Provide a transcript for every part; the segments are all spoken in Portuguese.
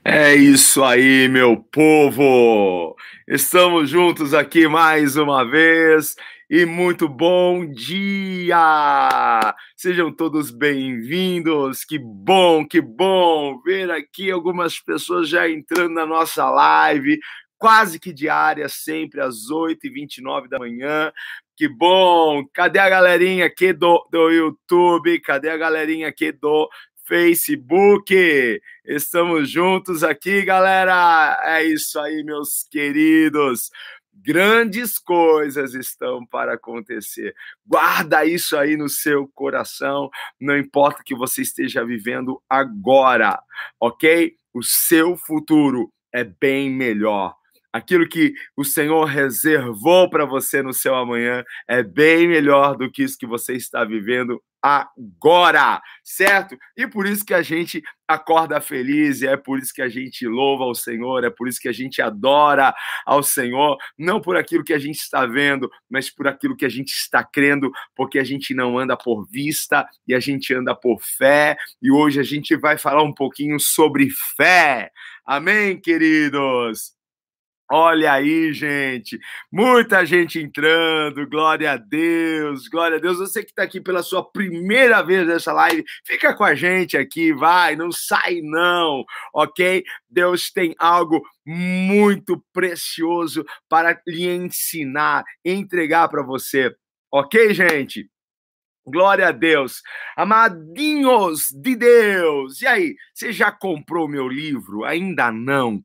É isso aí, meu povo! Estamos juntos aqui mais uma vez e muito bom dia! Sejam todos bem-vindos. Que bom, que bom ver aqui algumas pessoas já entrando na nossa live, quase que diária, sempre às 8h29 da manhã. Que bom! Cadê a galerinha aqui do, do YouTube? Cadê a galerinha aqui do Facebook. Estamos juntos aqui, galera. É isso aí, meus queridos. Grandes coisas estão para acontecer. Guarda isso aí no seu coração, não importa o que você esteja vivendo agora, ok? O seu futuro é bem melhor aquilo que o Senhor reservou para você no seu amanhã é bem melhor do que isso que você está vivendo agora, certo? E por isso que a gente acorda feliz, é por isso que a gente louva ao Senhor, é por isso que a gente adora ao Senhor, não por aquilo que a gente está vendo, mas por aquilo que a gente está crendo, porque a gente não anda por vista e a gente anda por fé. E hoje a gente vai falar um pouquinho sobre fé. Amém, queridos? Olha aí, gente, muita gente entrando, glória a Deus, glória a Deus. Você que está aqui pela sua primeira vez nessa live, fica com a gente aqui, vai, não sai não, ok? Deus tem algo muito precioso para lhe ensinar, entregar para você, ok, gente? Glória a Deus. Amadinhos de Deus. E aí, você já comprou meu livro? Ainda não?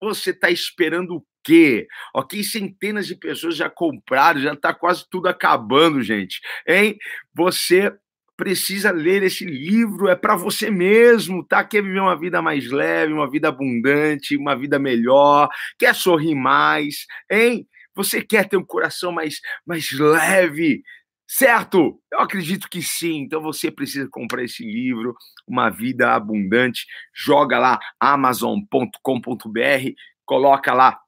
Você está esperando o quê? Ok, centenas de pessoas já compraram, já está quase tudo acabando, gente. Hein? Você precisa ler esse livro, é para você mesmo, tá? Quer viver uma vida mais leve, uma vida abundante, uma vida melhor, quer sorrir mais, hein? Você quer ter um coração mais, mais leve, certo? Eu acredito que sim. Então você precisa comprar esse livro, Uma Vida Abundante. Joga lá amazon.com.br, coloca lá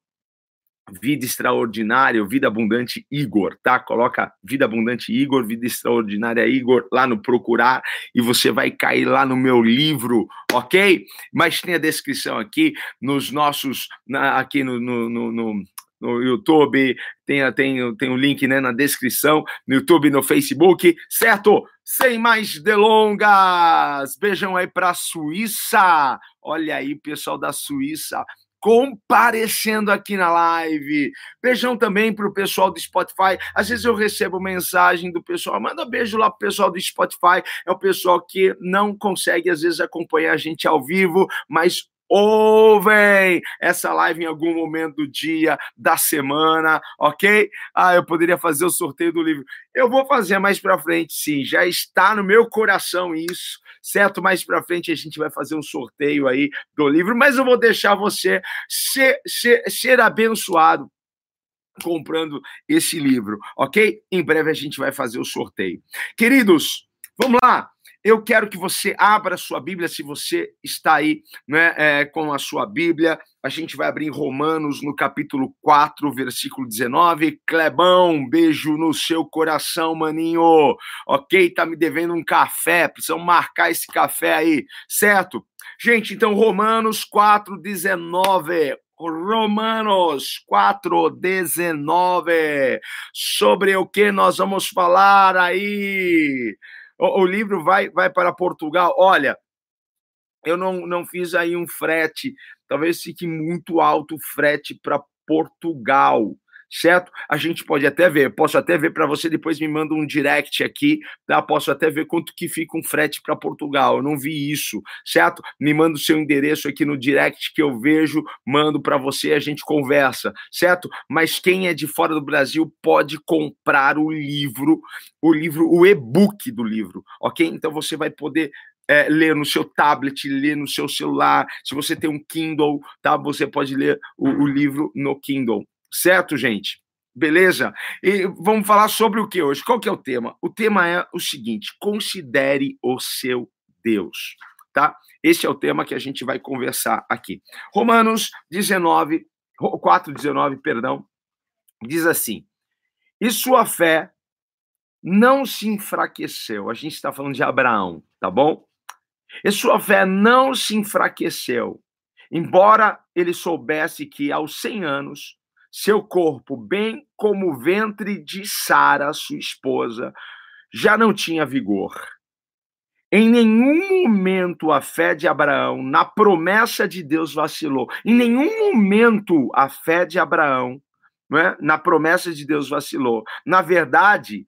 Vida Extraordinária, Vida Abundante Igor, tá? Coloca Vida Abundante Igor, Vida Extraordinária Igor lá no procurar e você vai cair lá no meu livro, ok? Mas tem a descrição aqui nos nossos, na, aqui no, no, no, no no YouTube, tem, tem, tem o um link né, na descrição, no YouTube no Facebook, certo? Sem mais delongas, beijão aí para Suíça. Olha aí, pessoal da Suíça, comparecendo aqui na live. Beijão também para o pessoal do Spotify. Às vezes eu recebo mensagem do pessoal, manda beijo lá para o pessoal do Spotify. É o pessoal que não consegue, às vezes, acompanhar a gente ao vivo, mas ouvem essa live em algum momento do dia, da semana, ok? Ah, eu poderia fazer o sorteio do livro. Eu vou fazer mais para frente, sim. Já está no meu coração isso, certo? Mais para frente a gente vai fazer um sorteio aí do livro, mas eu vou deixar você ser, ser, ser abençoado comprando esse livro, ok? Em breve a gente vai fazer o sorteio. Queridos, vamos lá. Eu quero que você abra a sua Bíblia, se você está aí né, é, com a sua Bíblia. A gente vai abrir Romanos no capítulo 4, versículo 19. Clebão, beijo no seu coração, maninho. Ok? Tá me devendo um café, precisamos marcar esse café aí, certo? Gente, então, Romanos 4, 19. Romanos 4:19 sobre o que nós vamos falar aí o, o livro vai, vai para Portugal. Olha, eu não, não fiz aí um frete, talvez fique muito alto o frete para Portugal certo? A gente pode até ver, posso até ver para você, depois me manda um direct aqui, tá? Posso até ver quanto que fica um frete para Portugal. Eu não vi isso, certo? Me manda o seu endereço aqui no direct que eu vejo, mando para você, a gente conversa, certo? Mas quem é de fora do Brasil pode comprar o livro, o livro, o e-book do livro, ok? Então você vai poder é, ler no seu tablet, ler no seu celular. Se você tem um Kindle, tá? Você pode ler o, o livro no Kindle, Certo, gente? Beleza? E vamos falar sobre o que hoje? Qual que é o tema? O tema é o seguinte: considere o seu Deus, tá? Esse é o tema que a gente vai conversar aqui. Romanos 19, 4, 19, perdão, diz assim: E sua fé não se enfraqueceu. A gente está falando de Abraão, tá bom? E sua fé não se enfraqueceu embora ele soubesse que aos 100 anos, seu corpo, bem como o ventre de Sara, sua esposa, já não tinha vigor. Em nenhum momento a fé de Abraão na promessa de Deus vacilou. Em nenhum momento a fé de Abraão é, na promessa de Deus vacilou. Na verdade,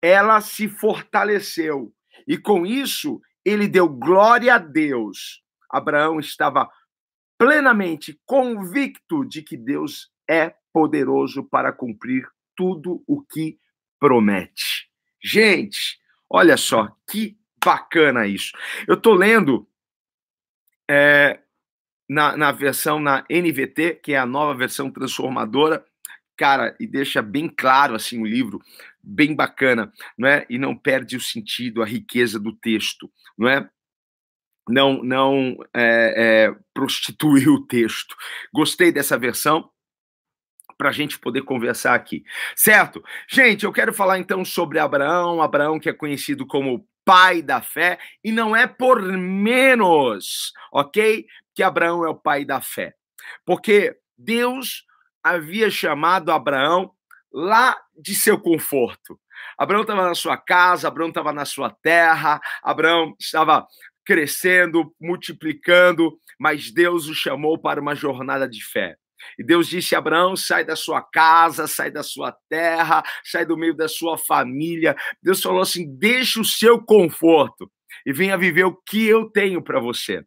ela se fortaleceu. E com isso, ele deu glória a Deus. Abraão estava plenamente convicto de que Deus é poderoso para cumprir tudo o que promete. Gente, olha só que bacana isso. Eu estou lendo é, na, na versão na NVT, que é a nova versão transformadora, cara, e deixa bem claro assim o livro, bem bacana, não é? E não perde o sentido, a riqueza do texto, não é? Não, não é, é, prostituir o texto. Gostei dessa versão para a gente poder conversar aqui, certo? Gente, eu quero falar então sobre Abraão, Abraão que é conhecido como pai da fé, e não é por menos, ok? Que Abraão é o pai da fé, porque Deus havia chamado Abraão lá de seu conforto. Abraão estava na sua casa, Abraão estava na sua terra, Abraão estava crescendo, multiplicando, mas Deus o chamou para uma jornada de fé. E Deus disse a Abraão: sai da sua casa, sai da sua terra, sai do meio da sua família. Deus falou assim: deixa o seu conforto e venha viver o que eu tenho para você.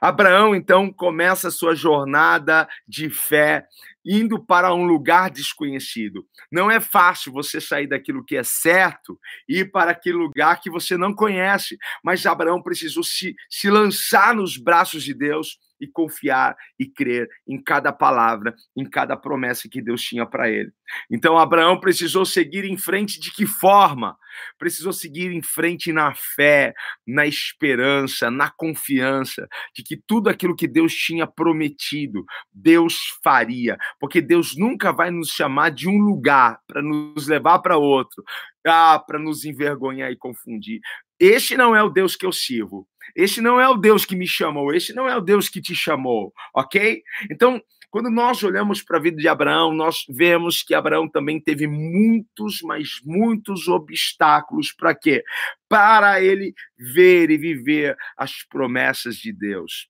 Abraão então começa a sua jornada de fé indo para um lugar desconhecido. Não é fácil você sair daquilo que é certo e ir para aquele lugar que você não conhece, mas Abraão precisou se, se lançar nos braços de Deus e confiar e crer em cada palavra, em cada promessa que Deus tinha para ele. Então Abraão precisou seguir em frente de que forma? Precisou seguir em frente na fé, na esperança, na confiança de que tudo aquilo que Deus tinha prometido, Deus faria, porque Deus nunca vai nos chamar de um lugar para nos levar para outro, ah, para nos envergonhar e confundir. Este não é o Deus que eu sirvo. Este não é o Deus que me chamou. Este não é o Deus que te chamou, ok? Então, quando nós olhamos para a vida de Abraão, nós vemos que Abraão também teve muitos, mas muitos obstáculos para quê? Para ele ver e viver as promessas de Deus.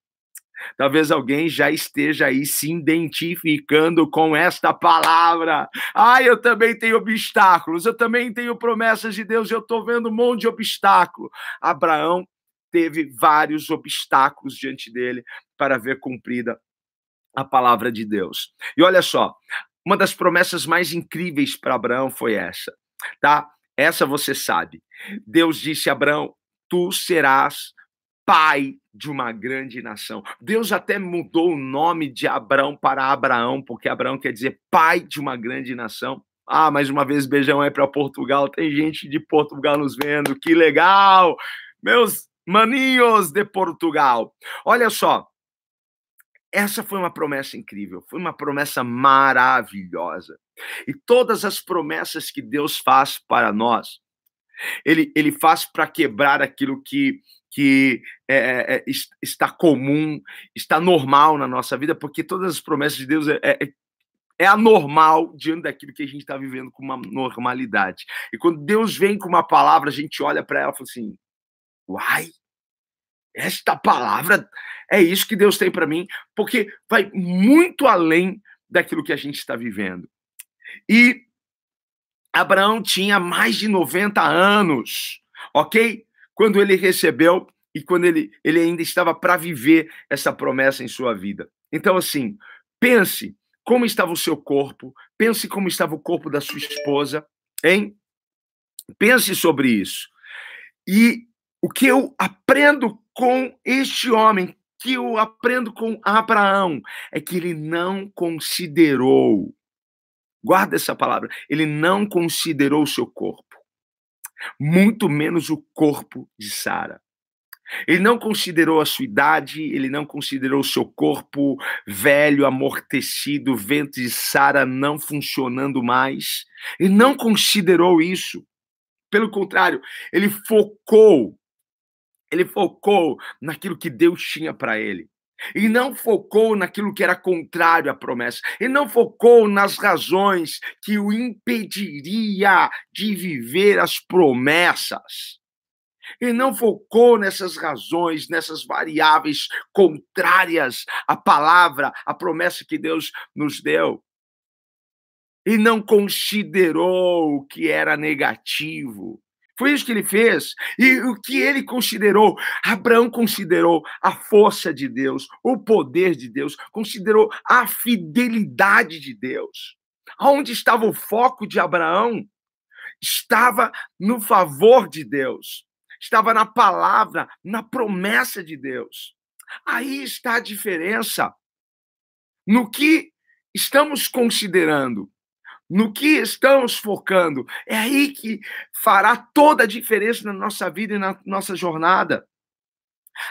Talvez alguém já esteja aí se identificando com esta palavra. Ah, eu também tenho obstáculos, eu também tenho promessas de Deus, eu estou vendo um monte de obstáculo. Abraão teve vários obstáculos diante dele para ver cumprida a palavra de Deus. E olha só, uma das promessas mais incríveis para Abraão foi essa, tá? Essa você sabe. Deus disse a Abraão: Tu serás pai de uma grande nação. Deus até mudou o nome de Abraão para Abraão, porque Abraão quer dizer pai de uma grande nação. Ah, mais uma vez, beijão aí para Portugal. Tem gente de Portugal nos vendo, que legal! Meus maninhos de Portugal. Olha só, essa foi uma promessa incrível, foi uma promessa maravilhosa. E todas as promessas que Deus faz para nós, ele, ele faz para quebrar aquilo que que é, é, é está comum, está normal na nossa vida, porque todas as promessas de Deus é, é, é anormal diante daquilo que a gente está vivendo com uma normalidade. E quando Deus vem com uma palavra, a gente olha para ela e fala assim: uai, esta palavra é isso que Deus tem para mim, porque vai muito além daquilo que a gente está vivendo. E Abraão tinha mais de 90 anos, ok? quando ele recebeu e quando ele, ele ainda estava para viver essa promessa em sua vida. Então, assim, pense como estava o seu corpo, pense como estava o corpo da sua esposa, hein? Pense sobre isso. E o que eu aprendo com este homem, que eu aprendo com Abraão, é que ele não considerou, guarda essa palavra, ele não considerou o seu corpo muito menos o corpo de Sara. Ele não considerou a sua idade, ele não considerou o seu corpo velho, amortecido, ventre de Sara não funcionando mais. Ele não considerou isso. Pelo contrário, ele focou, ele focou naquilo que Deus tinha para ele. E não focou naquilo que era contrário à promessa. E não focou nas razões que o impediria de viver as promessas. E não focou nessas razões, nessas variáveis contrárias à palavra, à promessa que Deus nos deu. E não considerou o que era negativo foi isso que ele fez. E o que ele considerou? Abraão considerou a força de Deus, o poder de Deus, considerou a fidelidade de Deus. Onde estava o foco de Abraão? Estava no favor de Deus, estava na palavra, na promessa de Deus. Aí está a diferença no que estamos considerando no que estamos focando. É aí que fará toda a diferença na nossa vida e na nossa jornada.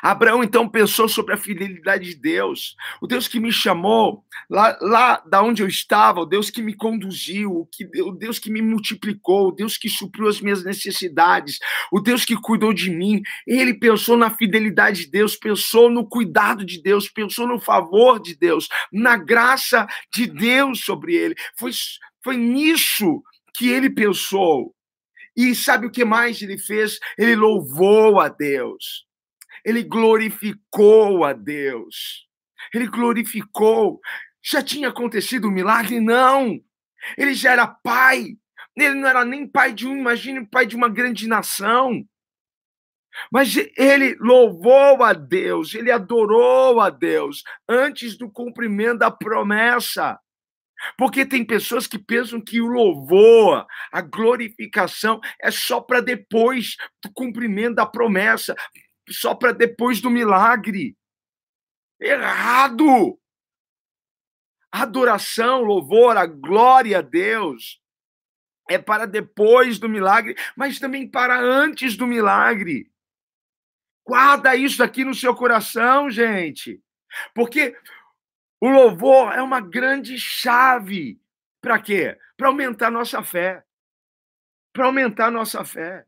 Abraão então pensou sobre a fidelidade de Deus, o Deus que me chamou lá, lá da onde eu estava, o Deus que me conduziu, o, que, o Deus que me multiplicou, o Deus que supriu as minhas necessidades, o Deus que cuidou de mim. Ele pensou na fidelidade de Deus, pensou no cuidado de Deus, pensou no favor de Deus, na graça de Deus sobre ele. Foi, foi nisso que ele pensou. E sabe o que mais ele fez? Ele louvou a Deus. Ele glorificou a Deus. Ele glorificou. Já tinha acontecido um milagre? Não. Ele já era pai. Ele não era nem pai de um, imagine pai de uma grande nação. Mas ele louvou a Deus, ele adorou a Deus antes do cumprimento da promessa. Porque tem pessoas que pensam que o louvor, a glorificação é só para depois do cumprimento da promessa, só para depois do milagre. Errado! Adoração, louvor, a glória a Deus é para depois do milagre, mas também para antes do milagre. Guarda isso aqui no seu coração, gente. Porque o louvor é uma grande chave. Para quê? Para aumentar nossa fé. Para aumentar nossa fé.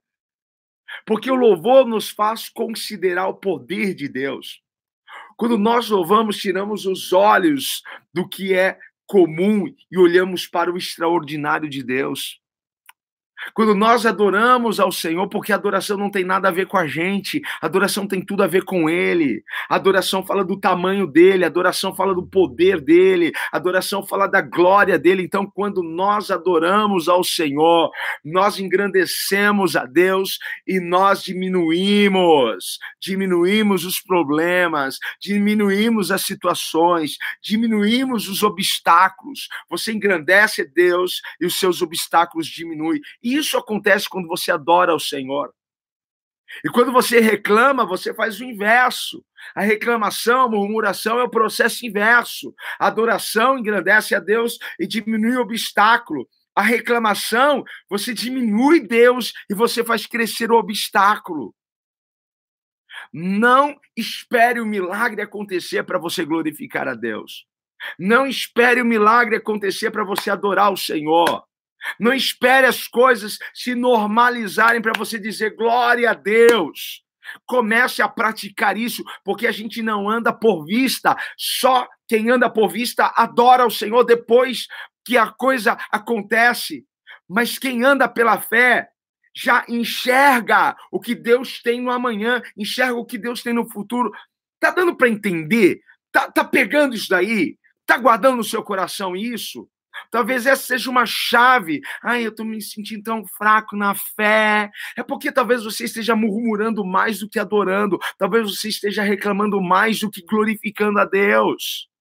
Porque o louvor nos faz considerar o poder de Deus. Quando nós louvamos, tiramos os olhos do que é comum e olhamos para o extraordinário de Deus. Quando nós adoramos ao Senhor, porque a adoração não tem nada a ver com a gente, a adoração tem tudo a ver com Ele. A adoração fala do tamanho dele, a adoração fala do poder dele, a adoração fala da glória dele. Então, quando nós adoramos ao Senhor, nós engrandecemos a Deus e nós diminuímos, diminuímos os problemas, diminuímos as situações, diminuímos os obstáculos. Você engrandece Deus e os seus obstáculos diminuem. E isso acontece quando você adora o Senhor. E quando você reclama, você faz o inverso. A reclamação, a murmuração é o processo inverso. A adoração engrandece a Deus e diminui o obstáculo. A reclamação, você diminui Deus e você faz crescer o obstáculo. Não espere o milagre acontecer para você glorificar a Deus. Não espere o milagre acontecer para você adorar o Senhor. Não espere as coisas se normalizarem para você dizer glória a Deus. Comece a praticar isso, porque a gente não anda por vista. Só quem anda por vista adora o Senhor depois que a coisa acontece. Mas quem anda pela fé já enxerga o que Deus tem no amanhã, enxerga o que Deus tem no futuro. Tá dando para entender? Tá, tá pegando isso daí? Tá guardando no seu coração isso? Talvez essa seja uma chave. Ai, eu estou me sentindo tão fraco na fé. É porque talvez você esteja murmurando mais do que adorando. Talvez você esteja reclamando mais do que glorificando a Deus.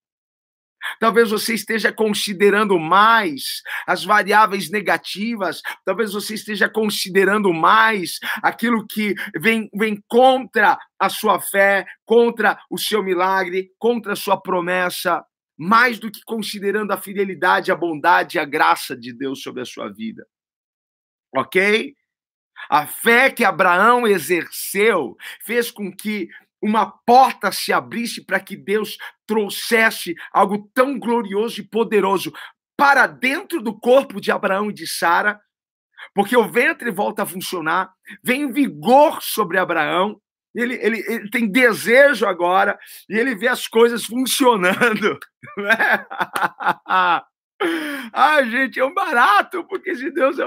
Talvez você esteja considerando mais as variáveis negativas, talvez você esteja considerando mais aquilo que vem, vem contra a sua fé, contra o seu milagre, contra a sua promessa mais do que considerando a fidelidade, a bondade e a graça de Deus sobre a sua vida. Ok? A fé que Abraão exerceu fez com que uma porta se abrisse para que Deus trouxesse algo tão glorioso e poderoso para dentro do corpo de Abraão e de Sara, porque o ventre volta a funcionar, vem vigor sobre Abraão, Ele, ele, ele tem desejo agora e ele vê as coisas funcionando. Né? Ah, gente, é um barato, porque se Deus é.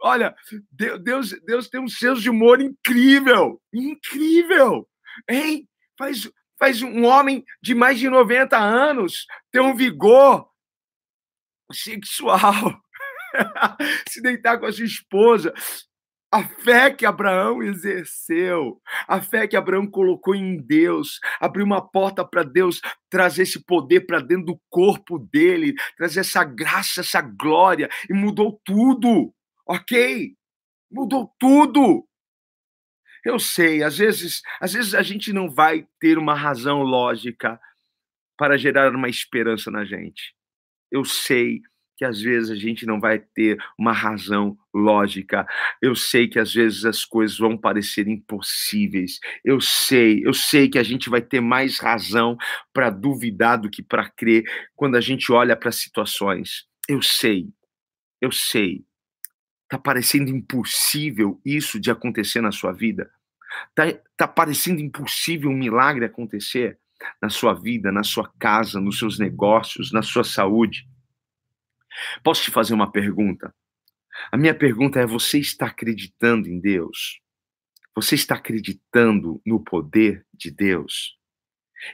Olha, Deus, Deus tem um senso de humor incrível, incrível, hein? Faz, faz um homem de mais de 90 anos ter um vigor sexual, se deitar com a sua esposa, a fé que Abraão exerceu, a fé que Abraão colocou em Deus, abriu uma porta para Deus trazer esse poder para dentro do corpo dele, trazer essa graça, essa glória, e mudou tudo, ok? Mudou tudo. Eu sei, às vezes, às vezes a gente não vai ter uma razão lógica para gerar uma esperança na gente. Eu sei, que às vezes a gente não vai ter uma razão lógica. Eu sei que às vezes as coisas vão parecer impossíveis. Eu sei, eu sei que a gente vai ter mais razão para duvidar do que para crer quando a gente olha para situações. Eu sei, eu sei. Tá parecendo impossível isso de acontecer na sua vida? Tá, tá parecendo impossível um milagre acontecer na sua vida, na sua casa, nos seus negócios, na sua saúde? Posso te fazer uma pergunta? A minha pergunta é: você está acreditando em Deus? Você está acreditando no poder de Deus?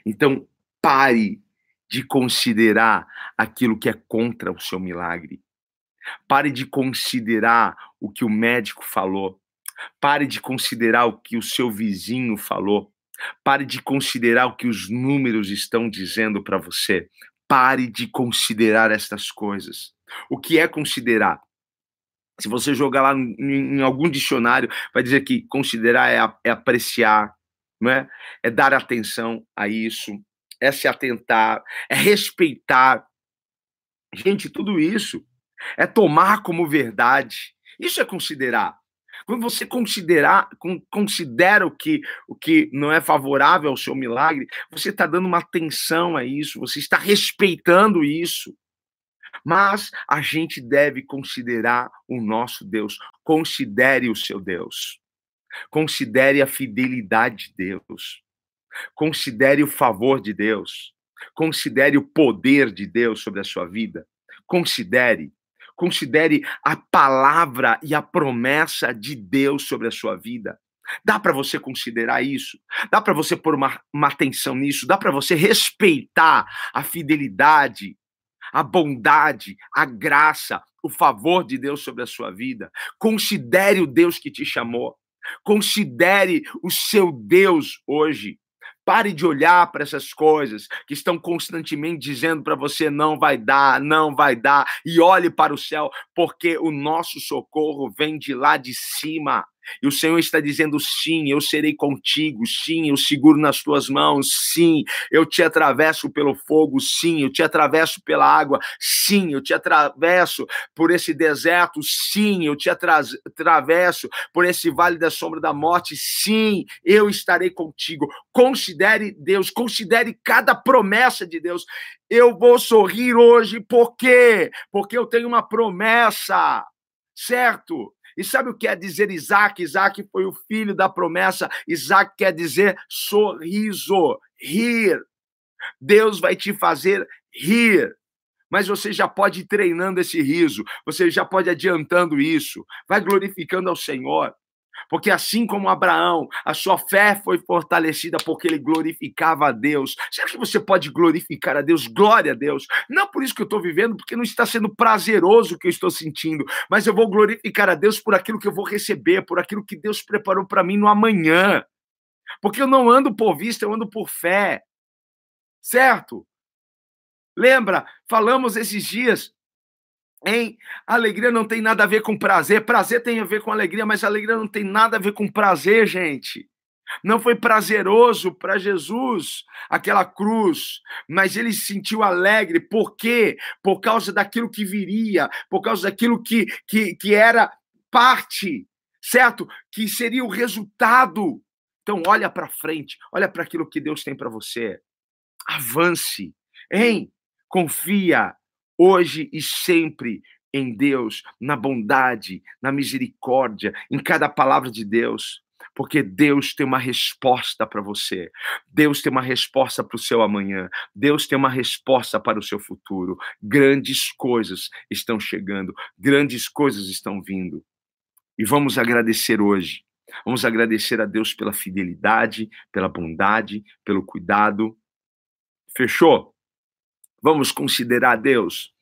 Então, pare de considerar aquilo que é contra o seu milagre. Pare de considerar o que o médico falou. Pare de considerar o que o seu vizinho falou. Pare de considerar o que os números estão dizendo para você. Pare de considerar estas coisas. O que é considerar? Se você jogar lá em, em algum dicionário, vai dizer que considerar é, é apreciar, não é? é dar atenção a isso, é se atentar, é respeitar. Gente, tudo isso é tomar como verdade. Isso é considerar. Quando você considerar, considera o que, o que não é favorável ao seu milagre, você está dando uma atenção a isso, você está respeitando isso. Mas a gente deve considerar o nosso Deus. Considere o seu Deus. Considere a fidelidade de Deus. Considere o favor de Deus. Considere o poder de Deus sobre a sua vida. Considere Considere a palavra e a promessa de Deus sobre a sua vida. Dá para você considerar isso? Dá para você pôr uma, uma atenção nisso? Dá para você respeitar a fidelidade, a bondade, a graça, o favor de Deus sobre a sua vida? Considere o Deus que te chamou. Considere o seu Deus hoje. Pare de olhar para essas coisas que estão constantemente dizendo para você não vai dar, não vai dar, e olhe para o céu, porque o nosso socorro vem de lá de cima. E o Senhor está dizendo: sim, eu serei contigo, sim, eu seguro nas tuas mãos, sim, eu te atravesso pelo fogo, sim, eu te atravesso pela água, sim, eu te atravesso por esse deserto, sim, eu te atravesso por esse vale da sombra da morte, sim, eu estarei contigo. Considere Deus, considere cada promessa de Deus. Eu vou sorrir hoje, por quê? Porque eu tenho uma promessa, certo? E sabe o que quer dizer Isaac? Isaac foi o filho da promessa. Isaac quer dizer sorriso, rir. Deus vai te fazer rir. Mas você já pode ir treinando esse riso, você já pode ir adiantando isso. Vai glorificando ao Senhor. Porque assim como Abraão, a sua fé foi fortalecida porque ele glorificava a Deus. Será que você pode glorificar a Deus? Glória a Deus. Não por isso que eu estou vivendo, porque não está sendo prazeroso o que eu estou sentindo, mas eu vou glorificar a Deus por aquilo que eu vou receber, por aquilo que Deus preparou para mim no amanhã. Porque eu não ando por vista, eu ando por fé. Certo? Lembra, falamos esses dias Hein? Alegria não tem nada a ver com prazer. Prazer tem a ver com alegria, mas alegria não tem nada a ver com prazer, gente. Não foi prazeroso para Jesus aquela cruz, mas ele se sentiu alegre. Por quê? Por causa daquilo que viria, por causa daquilo que, que, que era parte, certo? Que seria o resultado. Então, olha para frente, olha para aquilo que Deus tem para você. Avance, hein? Confia, hoje e sempre em Deus, na bondade, na misericórdia, em cada palavra de Deus. porque Deus tem uma resposta para você. Deus tem uma resposta para o seu amanhã. Deus tem uma resposta para o seu futuro. Grandes coisas estão chegando, grandes coisas estão vindo. E vamos agradecer hoje. Vamos agradecer a Deus pela fidelidade, pela bondade, pelo cuidado. Fechou? Vamos considerar Deus.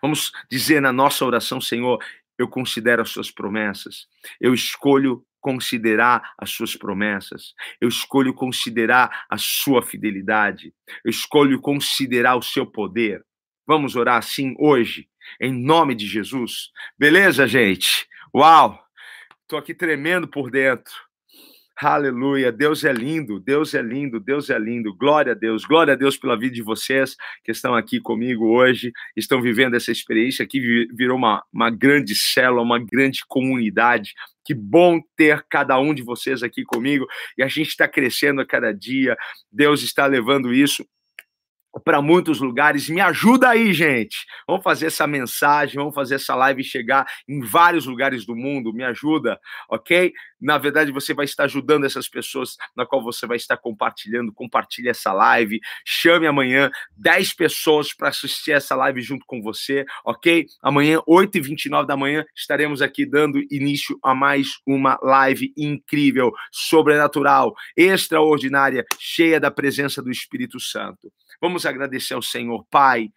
Vamos dizer na nossa oração, Senhor, eu considero as suas promessas. Eu escolho considerar as suas promessas. Eu escolho considerar a sua fidelidade. Eu escolho considerar o seu poder. Vamos orar assim hoje, em nome de Jesus. Beleza, gente? Uau! Tô aqui tremendo por dentro. Aleluia, Deus é lindo, Deus é lindo, Deus é lindo. Glória a Deus, glória a Deus pela vida de vocês que estão aqui comigo hoje, estão vivendo essa experiência que virou uma, uma grande célula, uma grande comunidade. Que bom ter cada um de vocês aqui comigo e a gente está crescendo a cada dia. Deus está levando isso para muitos lugares. Me ajuda aí, gente. Vamos fazer essa mensagem, vamos fazer essa live chegar em vários lugares do mundo. Me ajuda, ok? Na verdade, você vai estar ajudando essas pessoas na qual você vai estar compartilhando. Compartilhe essa live. Chame amanhã 10 pessoas para assistir essa live junto com você, ok? Amanhã, 8h29 da manhã, estaremos aqui dando início a mais uma live incrível, sobrenatural, extraordinária, cheia da presença do Espírito Santo. Vamos agradecer ao Senhor, Pai.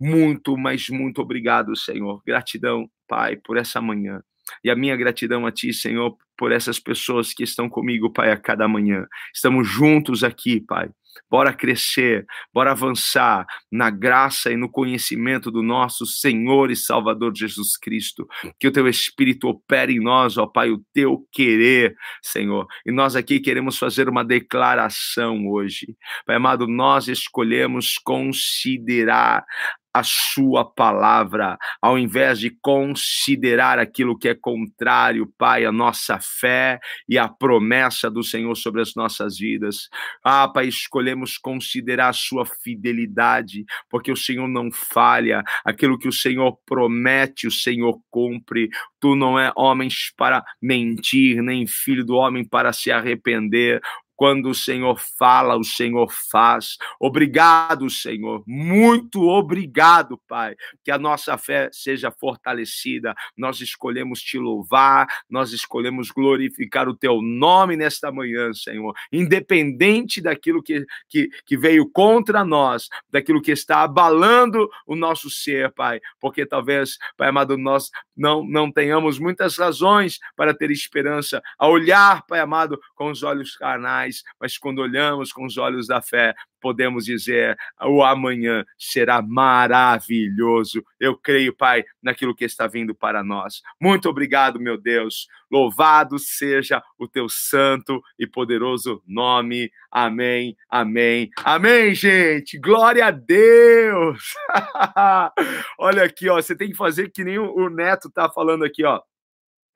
Muito, mas muito obrigado, Senhor. Gratidão, Pai, por essa manhã. E a minha gratidão a Ti, Senhor, por essas pessoas que estão comigo, Pai, a cada manhã. Estamos juntos aqui, Pai. Bora crescer, bora avançar na graça e no conhecimento do nosso Senhor e Salvador Jesus Cristo. Que o teu Espírito opere em nós, ó Pai, o teu querer, Senhor. E nós aqui queremos fazer uma declaração hoje. Pai amado, nós escolhemos considerar a sua palavra, ao invés de considerar aquilo que é contrário, Pai, à nossa fé e à promessa do Senhor sobre as nossas vidas. Ah, Pai, escolhemos considerar a sua fidelidade, porque o Senhor não falha, aquilo que o Senhor promete, o Senhor cumpre. Tu não é homem para mentir, nem filho do homem para se arrepender. Quando o Senhor fala, o Senhor faz. Obrigado, Senhor. Muito obrigado, Pai. Que a nossa fé seja fortalecida. Nós escolhemos te louvar, nós escolhemos glorificar o teu nome nesta manhã, Senhor. Independente daquilo que, que, que veio contra nós, daquilo que está abalando o nosso ser, Pai. Porque talvez, Pai amado, nós não, não tenhamos muitas razões para ter esperança a olhar, Pai amado, com os olhos carnais mas quando olhamos com os olhos da fé, podemos dizer: o amanhã será maravilhoso. Eu creio, Pai, naquilo que está vindo para nós. Muito obrigado, meu Deus. Louvado seja o teu santo e poderoso nome. Amém, amém, amém, gente. Glória a Deus. Olha aqui, ó. Você tem que fazer que nem o Neto tá falando aqui, ó.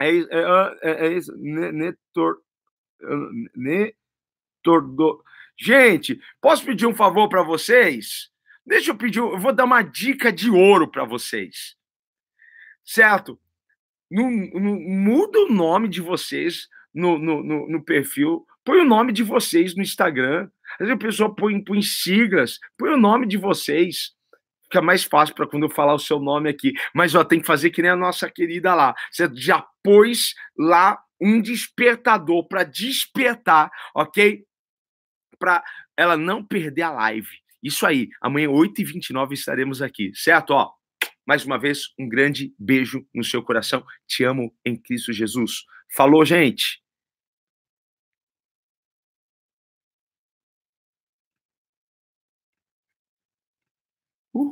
É, é, é, é isso. Netor. Ne, Gente, posso pedir um favor para vocês? Deixa eu pedir, eu vou dar uma dica de ouro para vocês. Certo? No, no, muda o nome de vocês no, no, no, perfil, põe o nome de vocês no Instagram. Às vezes a pessoa põe, põe siglas, põe o nome de vocês. Fica mais fácil para quando eu falar o seu nome aqui. Mas ó, tem que fazer que nem a nossa querida lá. Você já pôs lá um despertador para despertar, ok? Para ela não perder a live. Isso aí, amanhã, 8h29, estaremos aqui, certo? Ó, mais uma vez, um grande beijo no seu coração. Te amo em Cristo Jesus. Falou, gente!